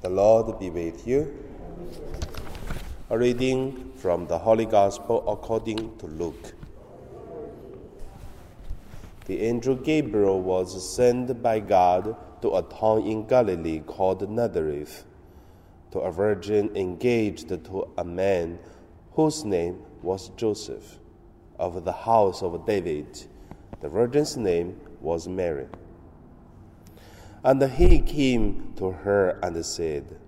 The Lord be with you. A reading from the Holy Gospel according to Luke. The angel Gabriel was sent by God to a town in Galilee called Nazareth, to a virgin engaged to a man whose name was Joseph, of the house of David. The virgin's name was Mary. And he came to her and said,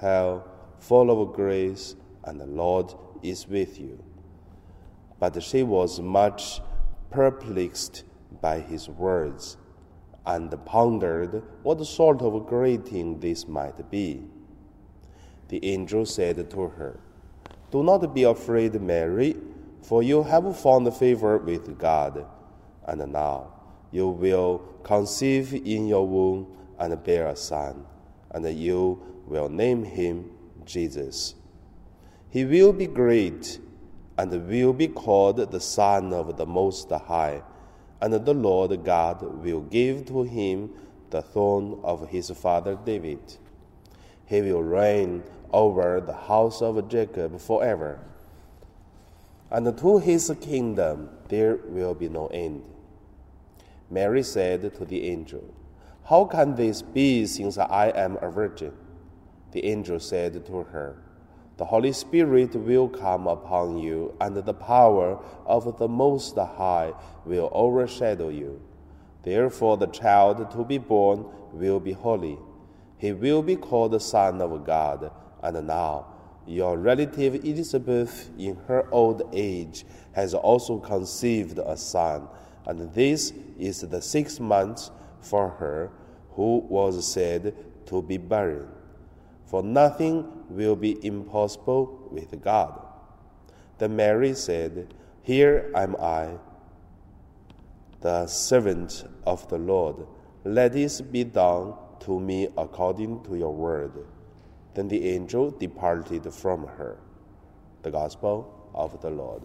Hail, full of grace, and the Lord is with you. But she was much perplexed by his words, and pondered what sort of greeting this might be. The angel said to her, Do not be afraid, Mary, for you have found favor with God, and now you will conceive in your womb and bear a son, and you will name him Jesus. He will be great and will be called the Son of the Most High, and the Lord God will give to him the throne of his father David. He will reign over the house of Jacob forever, and to his kingdom there will be no end. Mary said to the angel, How can this be since I am a virgin? The angel said to her, The Holy Spirit will come upon you, and the power of the Most High will overshadow you. Therefore, the child to be born will be holy. He will be called the Son of God. And now, your relative Elizabeth, in her old age, has also conceived a son and this is the sixth month for her who was said to be barren. For nothing will be impossible with God. Then Mary said, Here am I, the servant of the Lord. Let this be done to me according to your word. Then the angel departed from her. The Gospel of the Lord.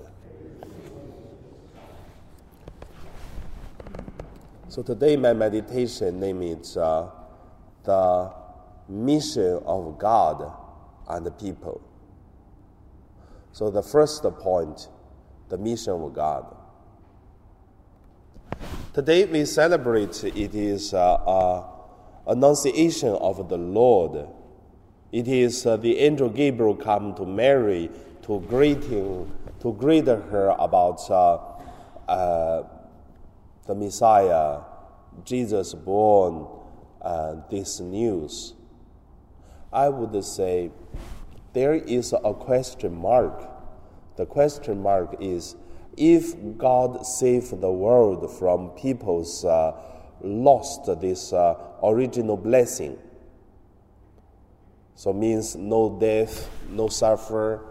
So today my meditation name is uh, the mission of God and the people. So the first point, the mission of God. Today we celebrate it is uh, uh, annunciation of the Lord. It is uh, the angel Gabriel come to Mary to greeting to greet her about uh, uh, the Messiah, Jesus born, and this news, I would say there is a question mark. The question mark is if God saved the world from people's uh, lost this uh, original blessing, so means no death, no suffer,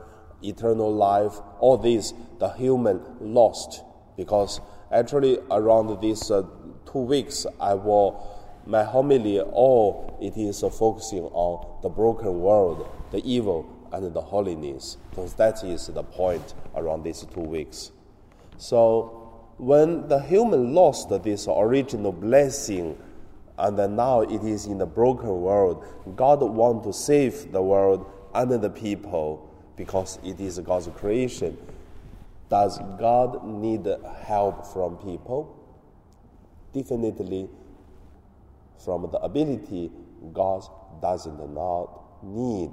eternal life, all this the human lost because Actually, around these uh, two weeks, I will my homily all it is uh, focusing on the broken world, the evil, and the holiness. Because that is the point around these two weeks. So when the human lost this original blessing, and now it is in the broken world, God want to save the world and the people because it is God's creation. Does God need help from people? Definitely, from the ability, God doesn't not need.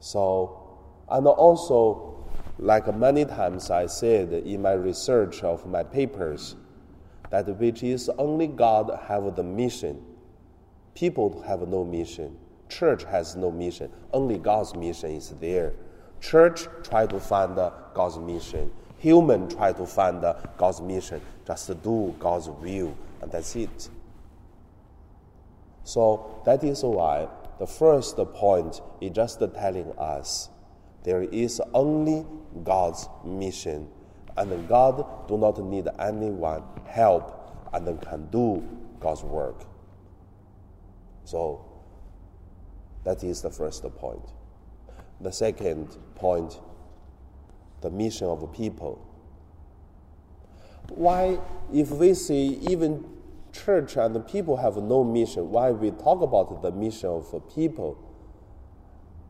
So, and also, like many times I said in my research of my papers, that which is only God have the mission. People have no mission. Church has no mission. Only God's mission is there. Church try to find God's mission. Human try to find God's mission. Just to do God's will, and that's it. So that is why the first point is just telling us there is only God's mission, and God do not need anyone help and can do God's work. So that is the first point. The second point, the mission of people. Why, if we see even church and the people have no mission. Why we talk about the mission of people?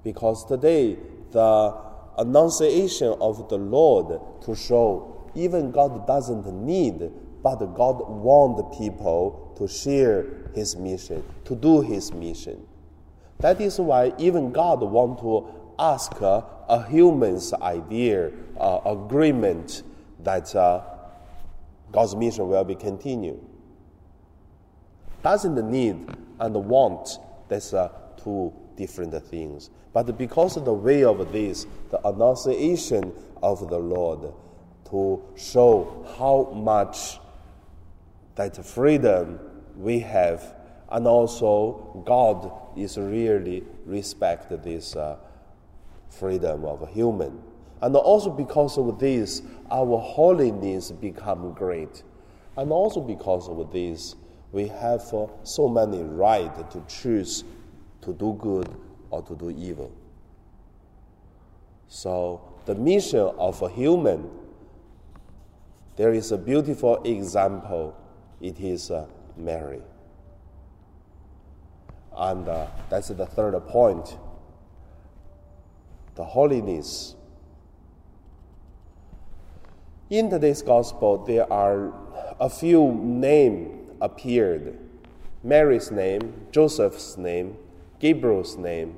Because today the annunciation of the Lord to show even God doesn't need, but God wants people to share His mission, to do His mission. That is why even God want to ask uh, a human's idea, uh, agreement that uh, God's mission will be continued. Doesn't need and want, that's uh, two different things. But because of the way of this, the annunciation of the Lord, to show how much that freedom we have, and also God is really respect this uh, freedom of a human. And also because of this, our holiness become great. And also because of this, we have uh, so many right to choose to do good or to do evil. So the mission of a human, there is a beautiful example. It is uh, Mary. And uh, that's the third point. The holiness. In today's gospel, there are a few names appeared Mary's name, Joseph's name, Gabriel's name,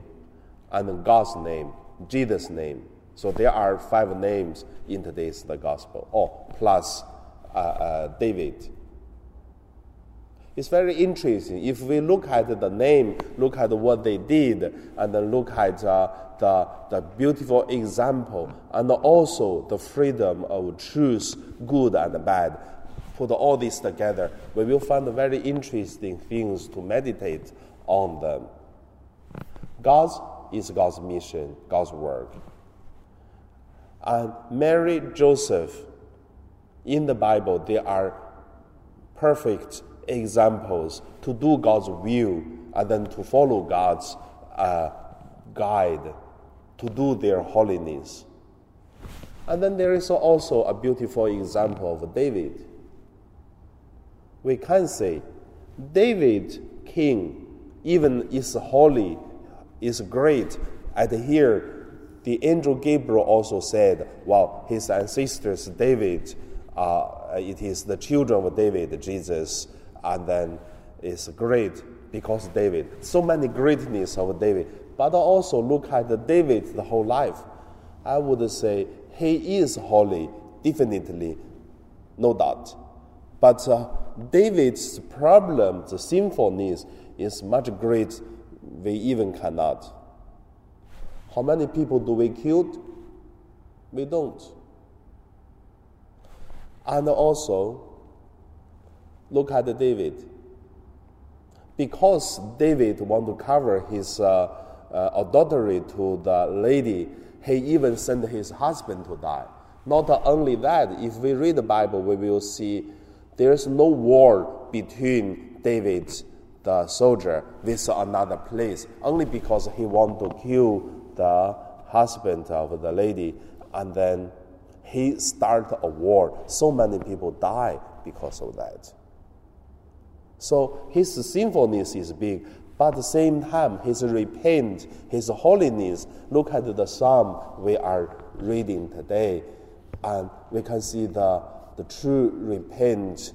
and God's name, Jesus' name. So there are five names in today's the gospel. Oh, plus uh, uh, David. It's very interesting. If we look at the name, look at what they did, and then look at uh, the, the beautiful example, and also the freedom of choose good and bad, put all this together, we will find very interesting things to meditate on them. God's is God's mission, God's work. And Mary, Joseph, in the Bible, they are perfect examples to do God's will and then to follow God's uh, guide to do their holiness. And then there is also a beautiful example of David. We can say David, king, even is holy, is great. And here, the angel Gabriel also said, well, his ancestors, David, uh, it is the children of David, Jesus, and then it's great because David. So many greatness of David. But also look at David the whole life. I would say he is holy, definitely, no doubt. But uh, David's problem, the sinfulness, is much great. We even cannot. How many people do we kill? We don't. And also, Look at David. Because David want to cover his uh, uh, adultery to the lady, he even sent his husband to die. Not only that, if we read the Bible, we will see there's no war between David, the soldier, with another place, only because he want to kill the husband of the lady, and then he start a war. So many people die because of that. So his sinfulness is big, but at the same time, his repent, his holiness. Look at the psalm we are reading today, and we can see the, the true repent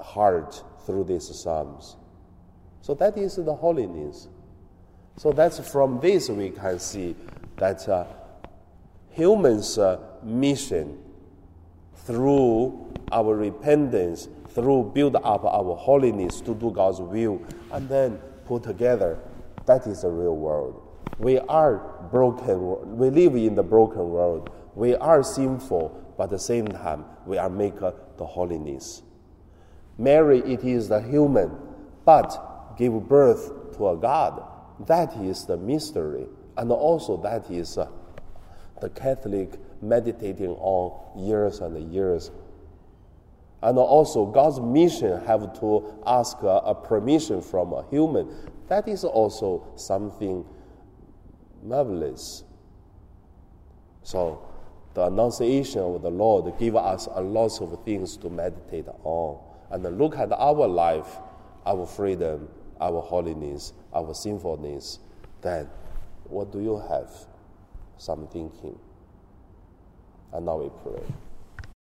heart through these psalms. So that is the holiness. So that's from this we can see that uh, humans' uh, mission through our repentance through build up our holiness to do God's will, and then put together. That is the real world. We are broken. We live in the broken world. We are sinful, but at the same time, we are maker the holiness. Mary, it is the human, but give birth to a God. That is the mystery, and also that is uh, the Catholic meditating on years and years and also, God's mission have to ask a, a permission from a human. That is also something marvelous. So, the annunciation of the Lord give us a lot of things to meditate on. and look at our life, our freedom, our holiness, our sinfulness, then what do you have? Some thinking. And now we pray.